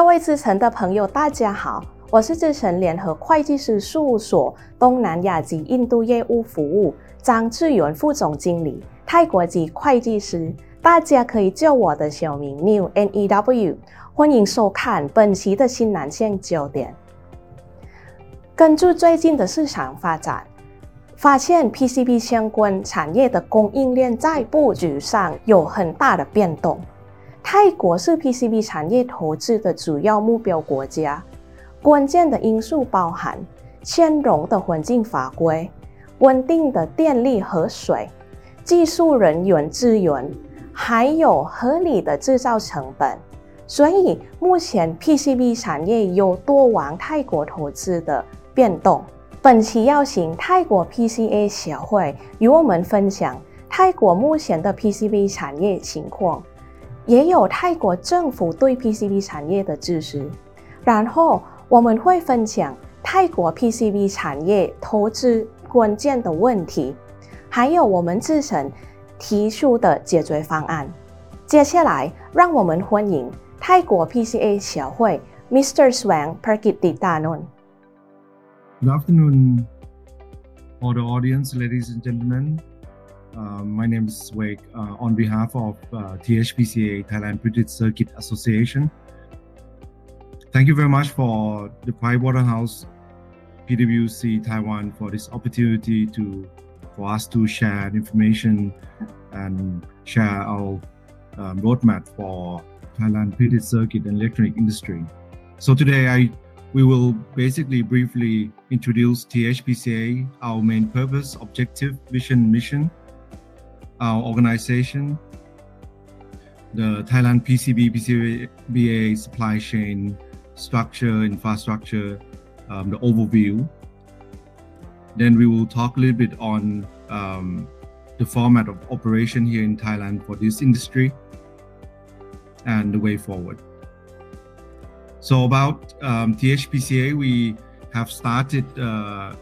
各位资诚的朋友，大家好，我是资诚联合会计师事务所东南亚及印度业务服务张志源副总经理，泰国籍会计师，大家可以叫我的小名 New N E W。欢迎收看本期的新南线焦点。根据最近的市场发展，发现 PCB 相关产业的供应链在布局上有很大的变动。泰国是 PCB 产业投资的主要目标国家，关键的因素包含兼容的环境法规、稳定的电力和水、技术人员资源，还有合理的制造成本。所以，目前 PCB 产业有多往泰国投资的变动。本期邀请泰国 PCA 协会与我们分享泰国目前的 PCB 产业情况。也有泰国政府对 PCB 产业的支持，然后我们会分享泰国 PCB 产业投资关键的问题，还有我们自身提出的解决方案。接下来，让我们欢迎泰国 PCA 协会 Mr. Swang Perkitidanon。Good afternoon, all the audience, ladies and gentlemen. Uh, my name is Wake. Uh, on behalf of uh, THPCA, Thailand Printed Circuit Association, thank you very much for the Pricewaterhouse PwC Taiwan for this opportunity to for us to share information and share our um, roadmap for Thailand printed circuit and electronic industry. So today I we will basically briefly introduce THPCA, our main purpose, objective, vision, mission, our organization, the Thailand PCB, PCBA supply chain structure, infrastructure, um, the overview. Then we will talk a little bit on um, the format of operation here in Thailand for this industry and the way forward. So about um, THPCA, we have started uh,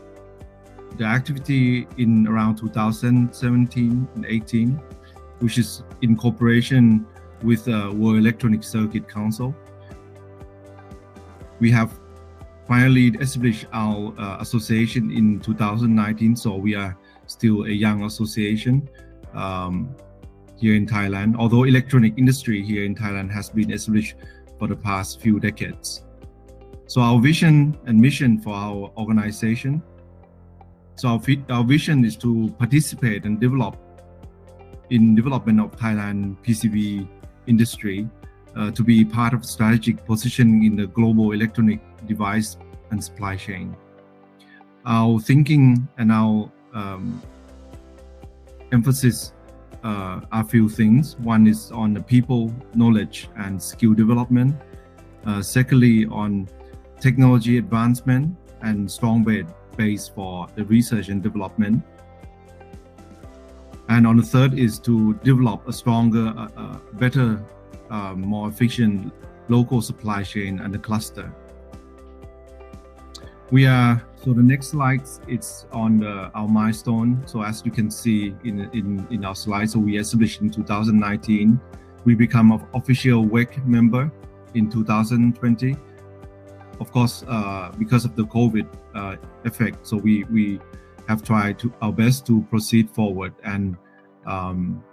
the activity in around 2017 and 18, which is in cooperation with the World Electronic Circuit Council. We have finally established our uh, association in 2019, so we are still a young association um, here in Thailand. Although electronic industry here in Thailand has been established for the past few decades. So our vision and mission for our organization so our, our vision is to participate and develop in development of Thailand PCB industry uh, to be part of strategic positioning in the global electronic device and supply chain. Our thinking and our um, emphasis uh, are a few things. One is on the people, knowledge, and skill development. Uh, secondly, on technology advancement and strong bed base for the research and development. And on the third is to develop a stronger, uh, uh, better, uh, more efficient local supply chain and the cluster. We are so the next slide it's on the, our milestone. So as you can see in in in our slide, so we established in 2019. We become an official WEC member in 2020 of course, uh, because of the COVID uh, effect, so we we have tried to our best to proceed forward and um,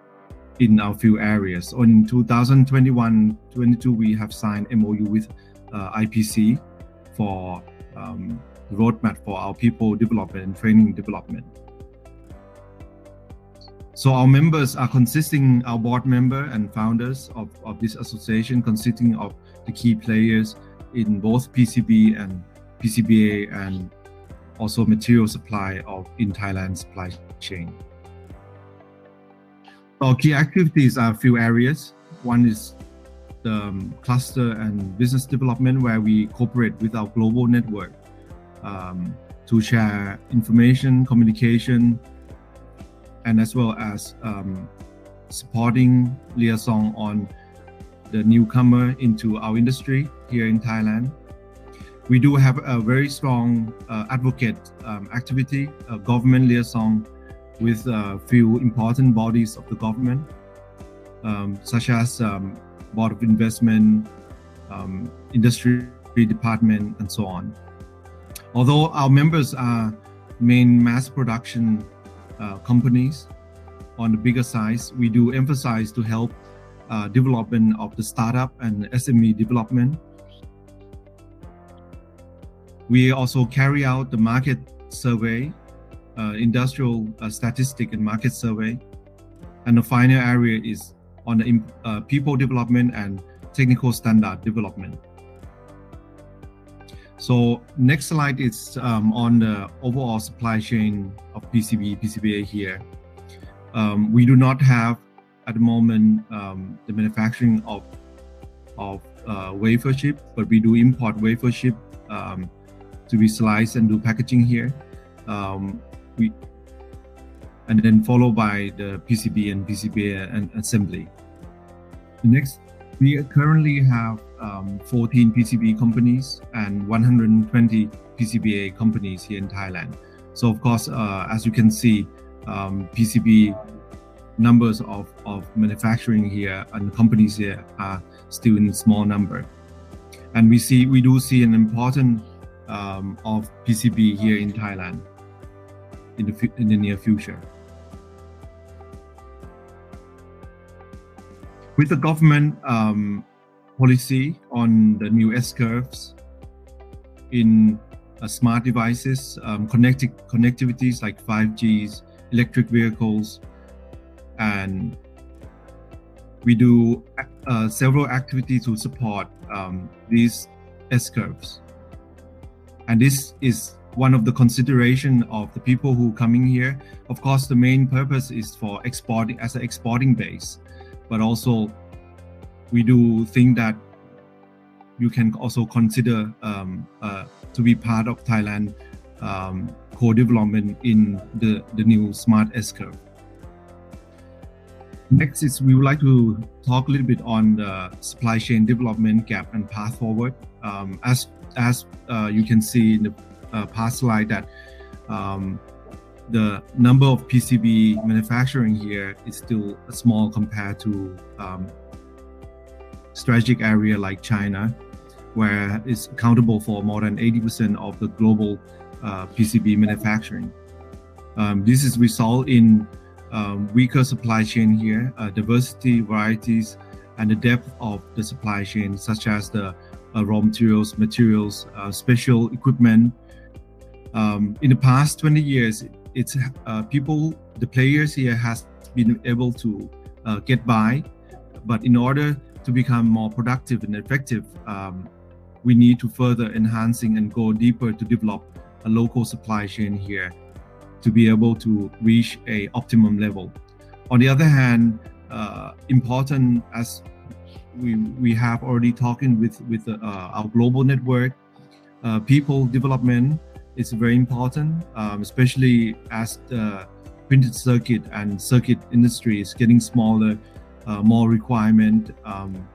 in our few areas. In 2021-22, we have signed MOU with uh, IPC for um, roadmap for our people development and training development. So our members are consisting our board member and founders of, of this association consisting of the key players in both PCB and PCBA and also material supply of in Thailand supply chain. Our key activities are a few areas. One is the um, cluster and business development where we cooperate with our global network um, to share information, communication, and as well as um, supporting liaison on the newcomer into our industry here in Thailand. We do have a very strong uh, advocate um, activity, government liaison with a few important bodies of the government, um, such as um, Board of Investment, um, industry department, and so on. Although our members are main mass production uh, companies on the bigger size, we do emphasize to help uh, development of the startup and SME development. We also carry out the market survey, uh, industrial uh, statistic and market survey. And the final area is on the uh, people development and technical standard development. So next slide is um, on the overall supply chain of PCB, PCBA here. Um, we do not have at the moment um, the manufacturing of of uh, wafer chip, but we do import wafer chip um, to be sliced and do packaging here. Um, we and then followed by the PCB and PCB and assembly. The next, we currently have um, 14 PCB companies and 120 PCBA companies here in Thailand. So of course, uh, as you can see, um, PCB numbers of, of manufacturing here and companies here are still in small number. And we see we do see an important um, of PCB here in Thailand in the in the near future. With the government um, policy on the new S curves in uh, smart devices, um, connected connectivities like 5Gs, electric vehicles, and we do uh, several activities to support um, these S curves. And this is one of the consideration of the people who coming here. Of course, the main purpose is for exporting as an exporting base, but also we do think that you can also consider um, uh, to be part of Thailand um, co-development in the, the new smart S curve. Next is we would like to talk a little bit on the supply chain development gap and path forward. Um, as as uh, you can see in the uh, past slide that um, the number of PCB manufacturing here is still small compared to um, strategic area like China, where it's accountable for more than 80% of the global uh, PCB manufacturing. Um, this is result in um, weaker supply chain here, uh, diversity, varieties, and the depth of the supply chain, such as the uh, raw materials, materials, uh, special equipment. Um, in the past 20 years, it's uh, people, the players here has been able to uh, get by, but in order to become more productive and effective, um, we need to further enhancing and go deeper to develop a local supply chain here to be able to reach a optimum level. On the other hand, uh, important as we we have already talking with with uh, our global network, uh, people development is very important, um, especially as the printed circuit and circuit industry is getting smaller, uh, more requirement. Um,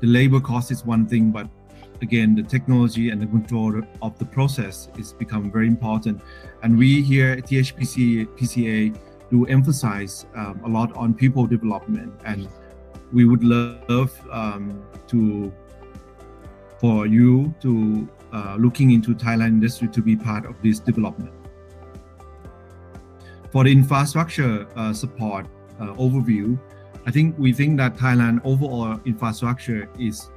the labor cost is one thing, but again, the technology and the control of the process is become very important. And we here at THPC PCA do emphasize um, a lot on people development, and we would love um, to for you to uh, looking into Thailand industry to be part of this development. For the infrastructure uh, support uh, overview, I think we think that Thailand overall infrastructure is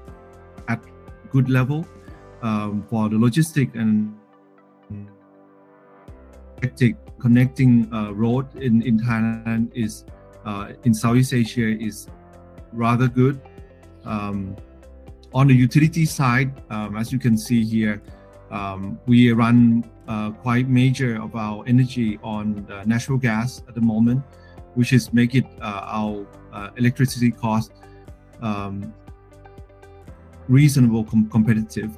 good level um, for the logistic and connecting uh, road in, in Thailand is uh, in Southeast Asia is rather good. Um, on the utility side, um, as you can see here, um, we run uh, quite major of our energy on natural gas at the moment, which is make it uh, our uh, electricity cost um, reasonable com- competitive.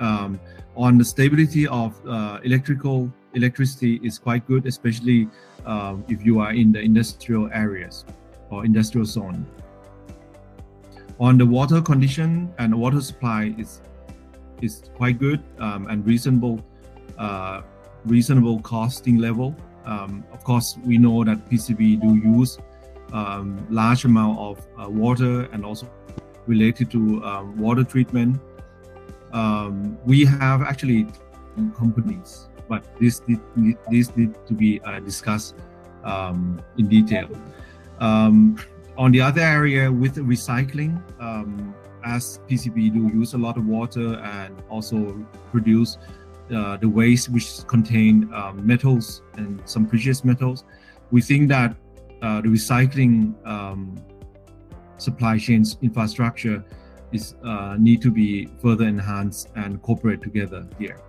Um, on the stability of uh, electrical electricity is quite good, especially uh, if you are in the industrial areas or industrial zone. On the water condition and water supply is is quite good um, and reasonable uh, reasonable costing level. Um, of course, we know that PCB do use um, large amount of uh, water and also related to um, water treatment. Um, we have actually companies, but this need, this need to be uh, discussed um, in detail. Um, on the other area with recycling, um, as PCB do use a lot of water and also produce uh, the waste which contain um, metals and some precious metals, we think that uh, the recycling supply chains infrastructure is uh, need to be further enhanced and cooperate together here.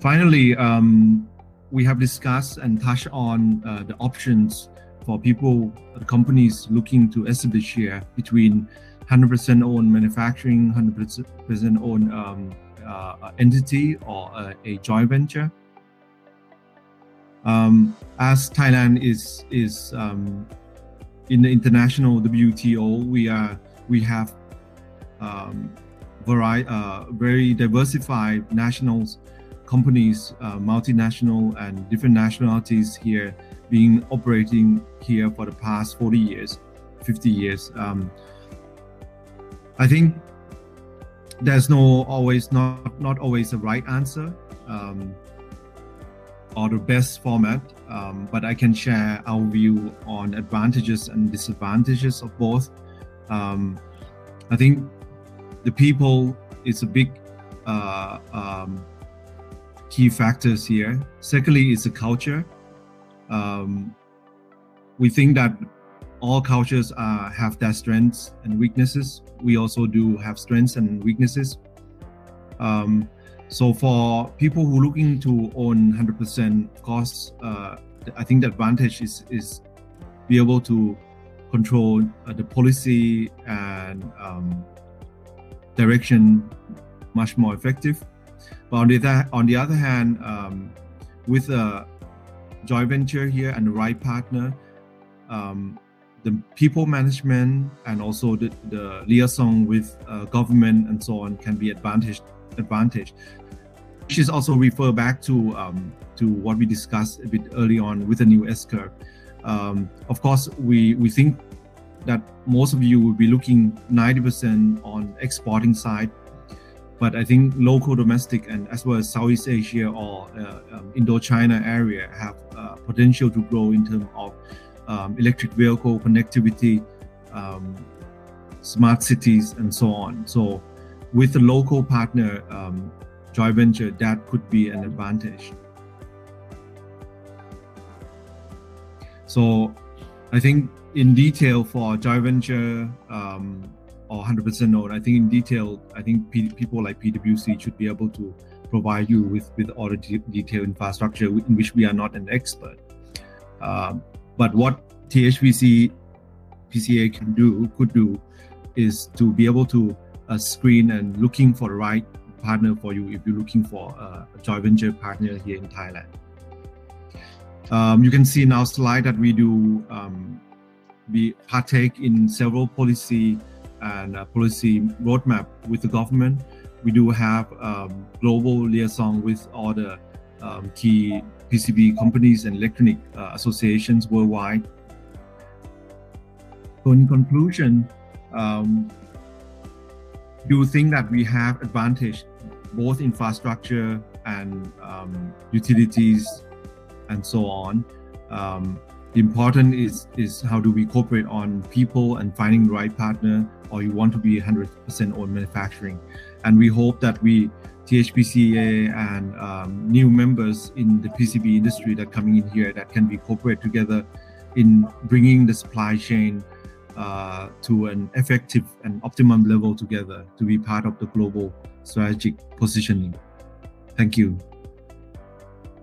Finally, um, we have discussed and touched on uh, the options for people, companies looking to establish here between 100% owned manufacturing, 100% owned um, uh, entity or a, a joint venture. Um, as Thailand is is um, in the international WTO, we are we have um, vari- uh, very diversified nationals, companies, uh, multinational and different nationalities here being operating here for the past 40 years, 50 years. Um, I think there's no always not not always a right answer um, or the best format, um, but I can share our view on advantages and disadvantages of both. Um, I think the people is a big uh, um, key factors here. Secondly, is the culture. Um, we think that all cultures uh, have their strengths and weaknesses. We also do have strengths and weaknesses. Um, so for people who are looking to own 100%, of course, uh, I think the advantage is is be able to control uh, the policy and um, direction much more effective. But on the on the other hand, um, with a joint venture here and the right partner, um, the people management and also the, the liaison with uh, government and so on can be advantage advantage is also refer back to um, to what we discussed a bit early on with the new S curve. Um, of course, we we think that most of you will be looking 90% on exporting side, but I think local, domestic, and as well as Southeast Asia or uh, um, Indo-China area have uh, potential to grow in terms of um, electric vehicle connectivity, um, smart cities, and so on. So, with a local partner um, joint venture, that could be an advantage. So, I think in detail for joint venture um, or 100% owned, I think in detail, I think P- people like PwC should be able to provide you with with all the de- detailed infrastructure in which we are not an expert. Um, but what THPC PCA can do, could do, is to be able to uh, screen and looking for the right partner for you if you're looking for a joint venture partner here in Thailand. Um, you can see in our slide that we do um, we partake in several policy and uh, policy roadmap with the government. We do have um, global liaison with all the um, key PCB companies and electronic uh, associations worldwide. So in conclusion, um, do you think that we have advantage both infrastructure and um, utilities and so on. Um, important is is how do we cooperate on people and finding the right partner, or you want to be 100% on manufacturing, and we hope that we THPCA and um, new members in the PCB industry that coming in here that can be cooperate together in bringing the supply chain uh, to an effective and optimum level together to be part of the global strategic positioning. Thank you.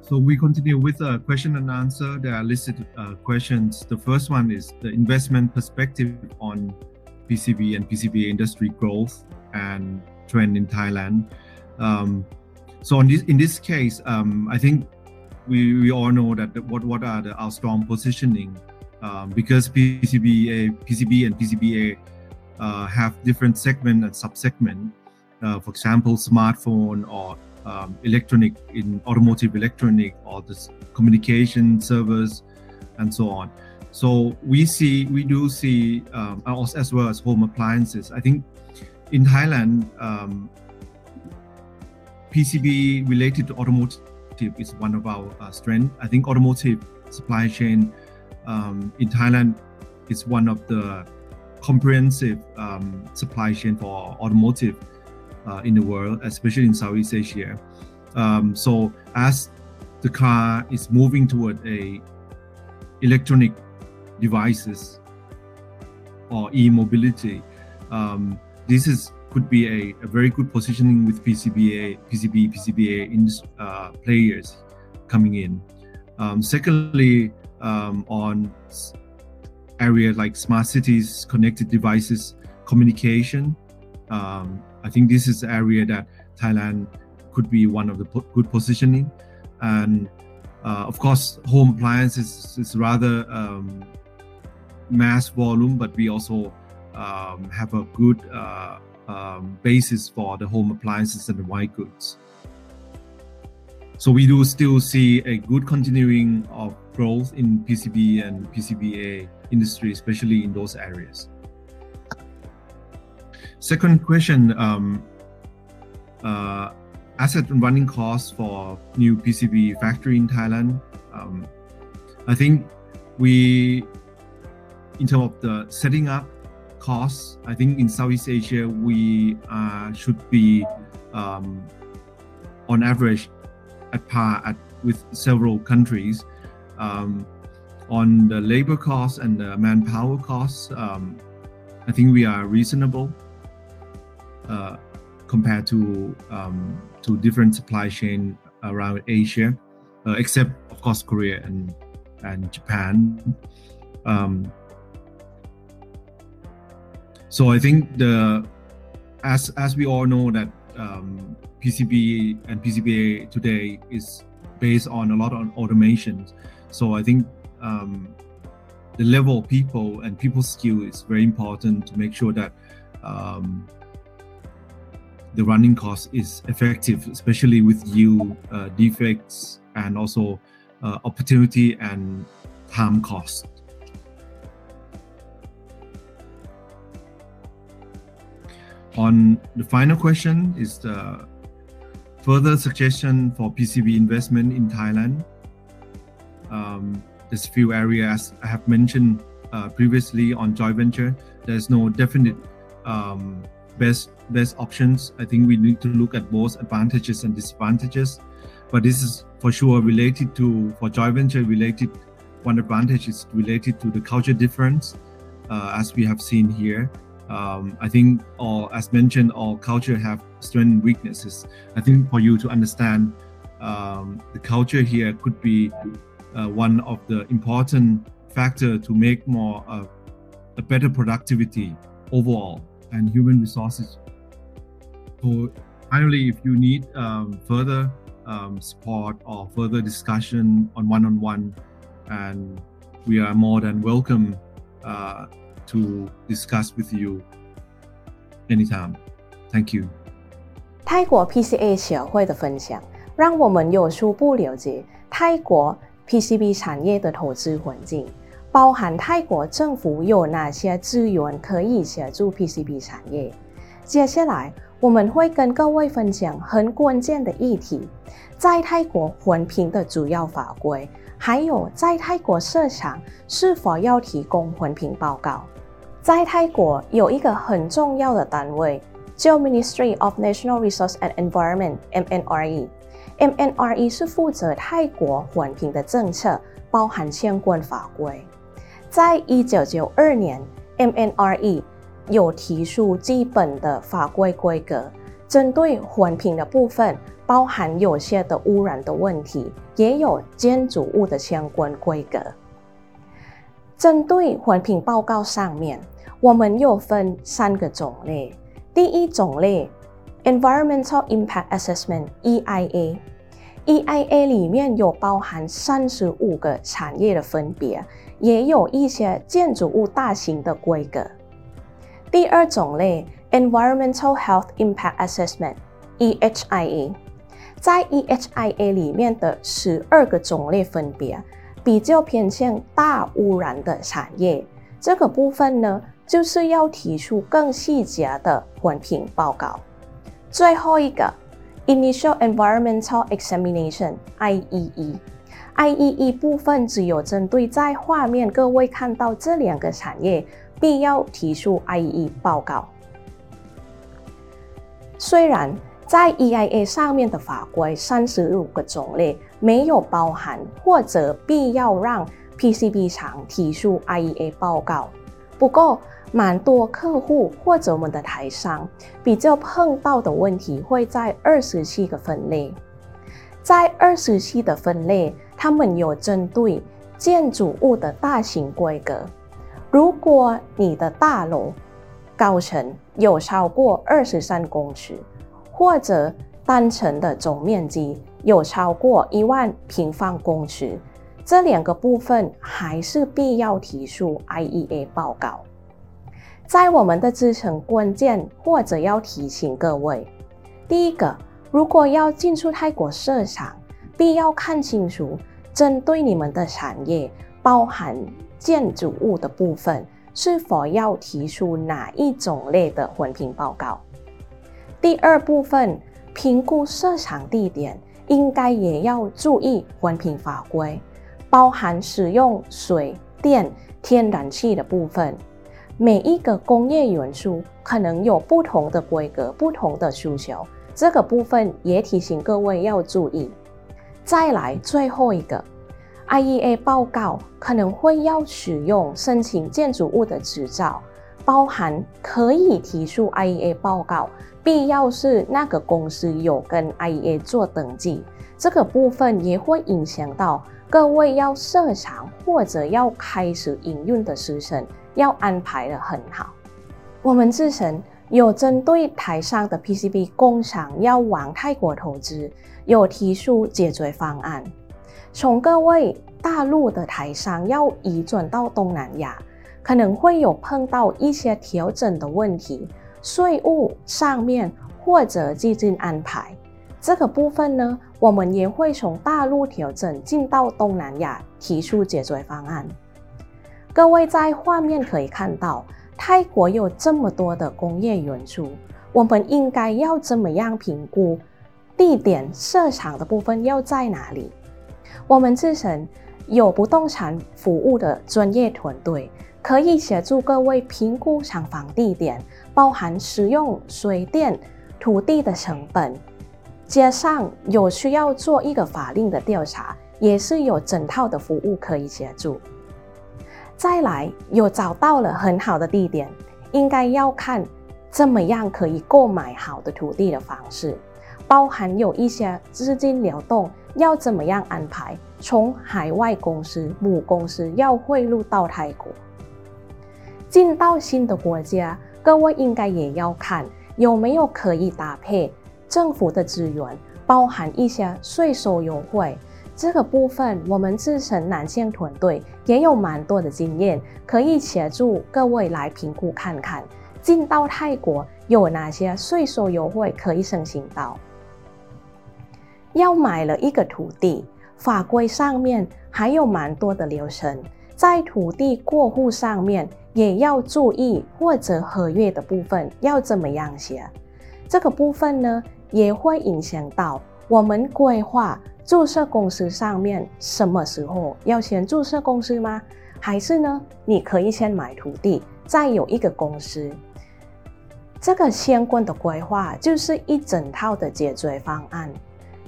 So we continue with a question and answer. There are listed uh, questions. The first one is the investment perspective on PCB and PCB industry growth and trend in Thailand. Um, so in this in this case, um, I think we, we all know that what what are the, our strong positioning um, because PCBA, PCB and PCBA uh, have different segment and subsegment. Uh, for example, smartphone or um, electronic in automotive electronic or the communication servers and so on. So we see, we do see, um, as well as home appliances. I think in Thailand, um, PCB related to automotive is one of our uh, strengths. I think automotive supply chain um, in Thailand is one of the comprehensive um, supply chain for automotive uh, in the world, especially in Southeast Asia. Um, so as the car is moving toward a electronic devices or e-mobility, um, this is could be a, a, very good positioning with PCBA, PCB, PCBA in, uh, players coming in. Um, secondly, um, on area like smart cities, connected devices, communication. Um, I think this is the area that Thailand could be one of the po- good positioning. And uh, of course, home appliances is rather um, mass volume, but we also um, have a good uh, um, basis for the home appliances and the white goods. So we do still see a good continuing of growth in PCB and PCBA industry, especially in those areas. Second question, um, uh, asset and running costs for new PCB factory in Thailand. Um, I think we, in terms of the setting up costs, I think in Southeast Asia we uh, should be um, on average at par at, with several countries. Um, on the labor costs and the manpower costs, um, I think we are reasonable uh, compared to um, to different supply chain around Asia, uh, except of course Korea and and Japan. Um, so I think the as as we all know that um, PCB and PCBA today is based on a lot of automation. So I think um, the level of people and people skill is very important to make sure that um, the running cost is effective, especially with yield uh, defects and also uh, opportunity and time cost. On the final question is the further suggestion for PCB investment in Thailand. Um, there's a few areas I have mentioned uh, previously on joint venture. There's no definite um, best best options. I think we need to look at both advantages and disadvantages. But this is for sure related to for joint venture related. One advantage is related to the culture difference, uh, as we have seen here. Um, I think, all as mentioned, all culture have strengths and weaknesses. I think for you to understand um, the culture here could be one of the important factor to make more uh, a better productivity overall and human resources. So finally, if you need um, further um, support or further discussion on one-on-one, and we are more than welcome uh, to discuss with you anytime. Thank you. 泰国 PCA 协会的分享，让我们有初步了解泰国 PCB 产业的投资环境，包含泰国政府有哪些资源可以协助 PCB 产业。接下来，我们会跟各位分享很关键的议题，在泰国环评的主要法规，还有在泰国市场是否要提供环评报告。在泰国有一个很重要的单位，叫 Ministry of National Resource and Environment（MNRE）。MNRE 是负责泰国环评的政策，包含相关法规。在一九九二年，MNRE 有提出基本的法规规格，针对环评的部分，包含有些的污染的问题，也有建筑物的相关规格。针对环评报告上面，我们又分三个种类。第一种类。Environmental Impact Assessment（EIA），EIA 里面有包含三十五个产业的分别，也有一些建筑物大型的规格。第二种类 Environmental Health Impact Assessment（EHIA），在 EHIA 里面的十二个种类分别，比较偏向大污染的产业。这个部分呢，就是要提出更细节的环评报告。最后一个，Initial Environmental Examination（IEE）。IEE 部分只有针对在画面各位看到这两个产业，必要提出 IEE 报告。虽然在 EIA 上面的法规三十五个种类没有包含或者必要让 PCB 厂提出 IEA 报告，不过蛮多客户或者我们的台商比较碰到的问题会在二十七个分类，在二十七的分类。他们有针对建筑物的大型规格，如果你的大楼高层有超过二十三公尺，或者单层的总面积有超过一万平方公尺，这两个部分还是必要提出 IEA 报告。在我们的支撑关键，或者要提醒各位，第一个，如果要进出泰国市场。必要看清楚，针对你们的产业，包含建筑物的部分，是否要提出哪一种类的环评报告？第二部分，评估设厂地点，应该也要注意环评法规，包含使用水电、天然气的部分。每一个工业元素可能有不同的规格、不同的需求，这个部分也提醒各位要注意。再来最后一个，IEA 报告可能会要使用申请建筑物的执照，包含可以提出 IEA 报告，必要是那个公司有跟 IEA 做登记，这个部分也会影响到各位要设厂或者要开始营运的时辰，要安排的很好。我们自身有针对台上的 PCB 工厂要往泰国投资。有提出解决方案，从各位大陆的台商要移转到东南亚，可能会有碰到一些调整的问题，税务上面或者基金安排这个部分呢，我们也会从大陆调整进到东南亚提出解决方案。各位在画面可以看到，泰国有这么多的工业元素，我们应该要怎么样评估？地点设厂的部分要在哪里？我们自身有不动产服务的专业团队，可以协助各位评估厂房地点，包含使用水电、土地的成本。加上有需要做一个法令的调查，也是有整套的服务可以协助。再来，有找到了很好的地点，应该要看怎么样可以购买好的土地的方式。包含有一些资金流动要怎么样安排？从海外公司母公司要汇入到泰国，进到新的国家，各位应该也要看有没有可以搭配政府的资源，包含一些税收优惠。这个部分，我们自身南线团队也有蛮多的经验，可以协助各位来评估看看，进到泰国有哪些税收优惠可以申请到。要买了一个土地，法规上面还有蛮多的流程，在土地过户上面也要注意，或者合约的部分要怎么样写？这个部分呢，也会影响到我们规划注册公司上面什么时候要先注册公司吗？还是呢，你可以先买土地，再有一个公司？这个相关的规划就是一整套的解决方案。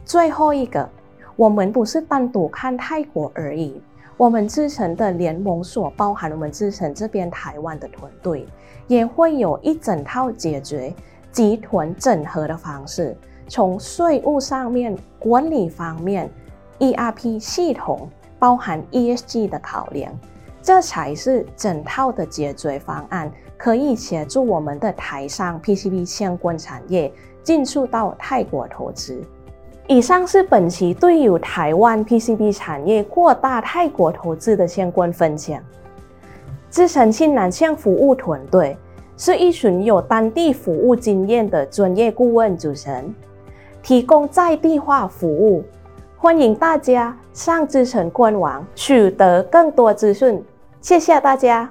最后一个，我们不是单独看泰国而已，我们自成的联盟所包含我们自成这边台湾的团队，也会有一整套解决集团整合的方式，从税务上面、管理方面、ERP 系统，包含 ESG 的考量，这才是整套的解决方案，可以协助我们的台商 PCB 相关产业进驻到泰国投资。以上是本期对于台湾 PCB 产业扩大泰国投资的相关分享。资深性南向服务团队是一群有当地服务经验的专业顾问组成，提供在地化服务，欢迎大家上知城官网取得更多资讯。谢谢大家。